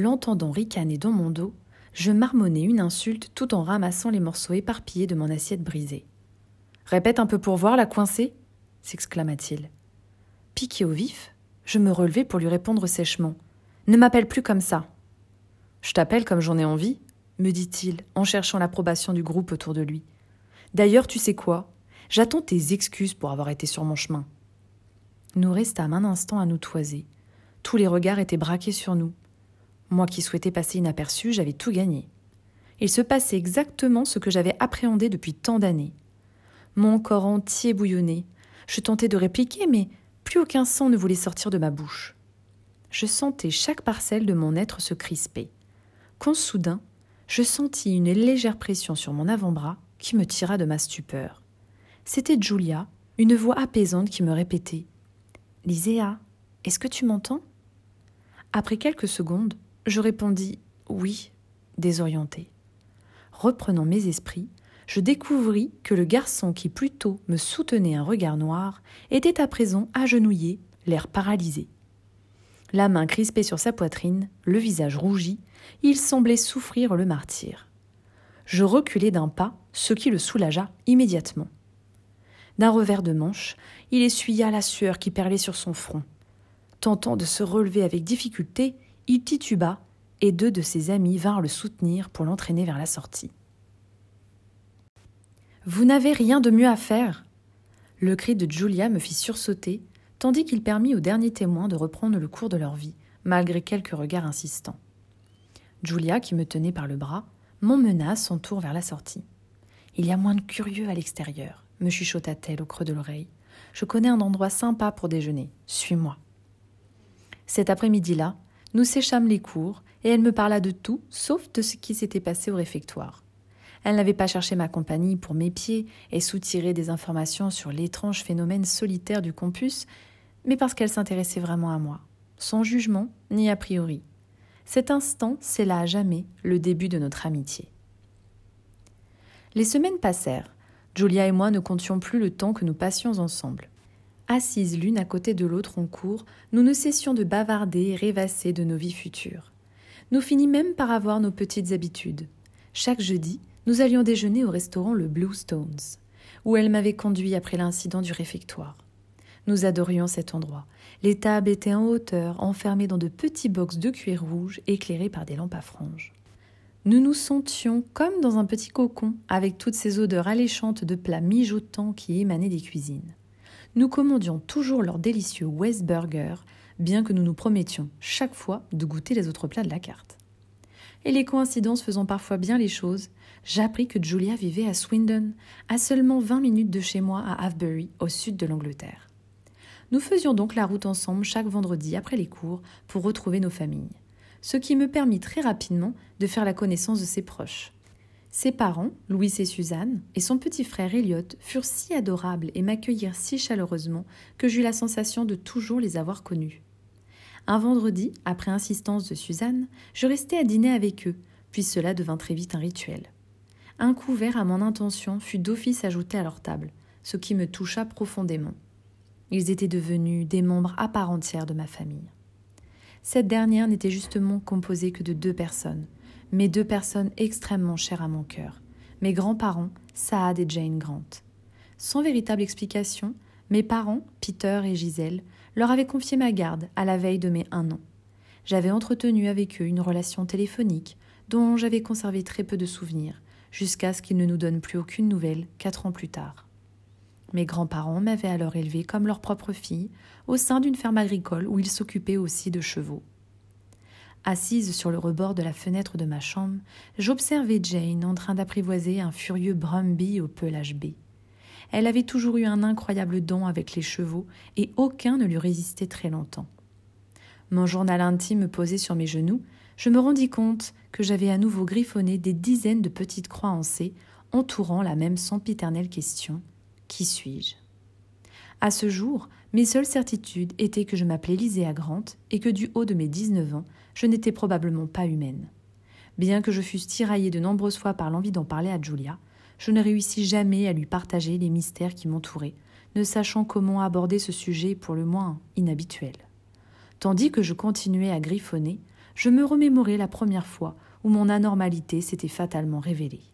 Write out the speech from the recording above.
L'entendant ricaner dans mon dos, je marmonnai une insulte tout en ramassant les morceaux éparpillés de mon assiette brisée. Répète un peu pour voir, la coincée s'exclama-t-il. Piqué au vif, je me relevai pour lui répondre sèchement. Ne m'appelle plus comme ça. Je t'appelle comme j'en ai envie, me dit-il, en cherchant l'approbation du groupe autour de lui. D'ailleurs, tu sais quoi? J'attends tes excuses pour avoir été sur mon chemin. Nous restâmes un instant à nous toiser. Tous les regards étaient braqués sur nous. Moi qui souhaitais passer inaperçu, j'avais tout gagné. Il se passait exactement ce que j'avais appréhendé depuis tant d'années. Mon corps entier bouillonnait. Je tentais de répliquer, mais plus aucun sang ne voulait sortir de ma bouche. Je sentais chaque parcelle de mon être se crisper. Quand soudain, je sentis une légère pression sur mon avant-bras qui me tira de ma stupeur. C'était Julia, une voix apaisante qui me répétait Liséa, est-ce que tu m'entends? Après quelques secondes, je répondis Oui, désorienté. Reprenant mes esprits, je découvris que le garçon qui plus tôt me soutenait un regard noir était à présent agenouillé, l'air paralysé. La main crispée sur sa poitrine, le visage rougi, il semblait souffrir le martyr. Je reculai d'un pas, ce qui le soulagea immédiatement. D'un revers de manche, il essuya la sueur qui perlait sur son front. Tentant de se relever avec difficulté, il tituba, et deux de ses amis vinrent le soutenir pour l'entraîner vers la sortie. Vous n'avez rien de mieux à faire? Le cri de Julia me fit sursauter, tandis qu'il permit aux derniers témoins de reprendre le cours de leur vie, malgré quelques regards insistants. Julia, qui me tenait par le bras, m'emmena à son tour vers la sortie. Il y a moins de curieux à l'extérieur, me chuchota-t-elle au creux de l'oreille. Je connais un endroit sympa pour déjeuner. Suis-moi. Cet après-midi-là, nous séchâmes les cours, et elle me parla de tout, sauf de ce qui s'était passé au réfectoire. Elle n'avait pas cherché ma compagnie pour m'épier et soutirer des informations sur l'étrange phénomène solitaire du campus, mais parce qu'elle s'intéressait vraiment à moi, sans jugement ni a priori. Cet instant scella à jamais le début de notre amitié. Les semaines passèrent. Julia et moi ne comptions plus le temps que nous passions ensemble. Assises l'une à côté de l'autre en cours, nous ne cessions de bavarder et rêvasser de nos vies futures. Nous finîmes même par avoir nos petites habitudes. Chaque jeudi, nous allions déjeuner au restaurant le Blue Stones, où elle m'avait conduit après l'incident du réfectoire. Nous adorions cet endroit. Les tables étaient en hauteur, enfermées dans de petits box de cuir rouge éclairés par des lampes à franges. Nous nous sentions comme dans un petit cocon, avec toutes ces odeurs alléchantes de plats mijotants qui émanaient des cuisines. Nous commandions toujours leur délicieux West Burger, bien que nous nous promettions chaque fois de goûter les autres plats de la carte. Et les coïncidences faisant parfois bien les choses, j'appris que Julia vivait à Swindon, à seulement 20 minutes de chez moi à Avebury, au sud de l'Angleterre. Nous faisions donc la route ensemble chaque vendredi après les cours pour retrouver nos familles, ce qui me permit très rapidement de faire la connaissance de ses proches. Ses parents, Louis et Suzanne, et son petit frère Elliot furent si adorables et m'accueillirent si chaleureusement que j'eus la sensation de toujours les avoir connus. Un vendredi, après insistance de Suzanne, je restai à dîner avec eux, puis cela devint très vite un rituel. Un couvert à mon intention fut d'office ajouté à leur table, ce qui me toucha profondément. Ils étaient devenus des membres à part entière de ma famille. Cette dernière n'était justement composée que de deux personnes, mais deux personnes extrêmement chères à mon cœur, mes grands-parents, Saad et Jane Grant. Sans véritable explication, mes parents, Peter et Gisèle, leur avaient confié ma garde à la veille de mes un an. J'avais entretenu avec eux une relation téléphonique dont j'avais conservé très peu de souvenirs, jusqu'à ce qu'ils ne nous donnent plus aucune nouvelle quatre ans plus tard. Mes grands-parents m'avaient alors élevé comme leur propre fille, au sein d'une ferme agricole où ils s'occupaient aussi de chevaux. Assise sur le rebord de la fenêtre de ma chambre, j'observais Jane en train d'apprivoiser un furieux Brumby au pelage B. Elle avait toujours eu un incroyable don avec les chevaux, et aucun ne lui résistait très longtemps. Mon journal intime posé sur mes genoux, je me rendis compte que j'avais à nouveau griffonné des dizaines de petites croix en C, entourant la même sempiternelle question qui suis-je? À ce jour, mes seules certitudes étaient que je m'appelais Lyséa Grant et que du haut de mes 19 ans, je n'étais probablement pas humaine. Bien que je fusse tiraillée de nombreuses fois par l'envie d'en parler à Julia, je ne réussis jamais à lui partager les mystères qui m'entouraient, ne sachant comment aborder ce sujet pour le moins inhabituel. Tandis que je continuais à griffonner, je me remémorai la première fois où mon anormalité s'était fatalement révélée.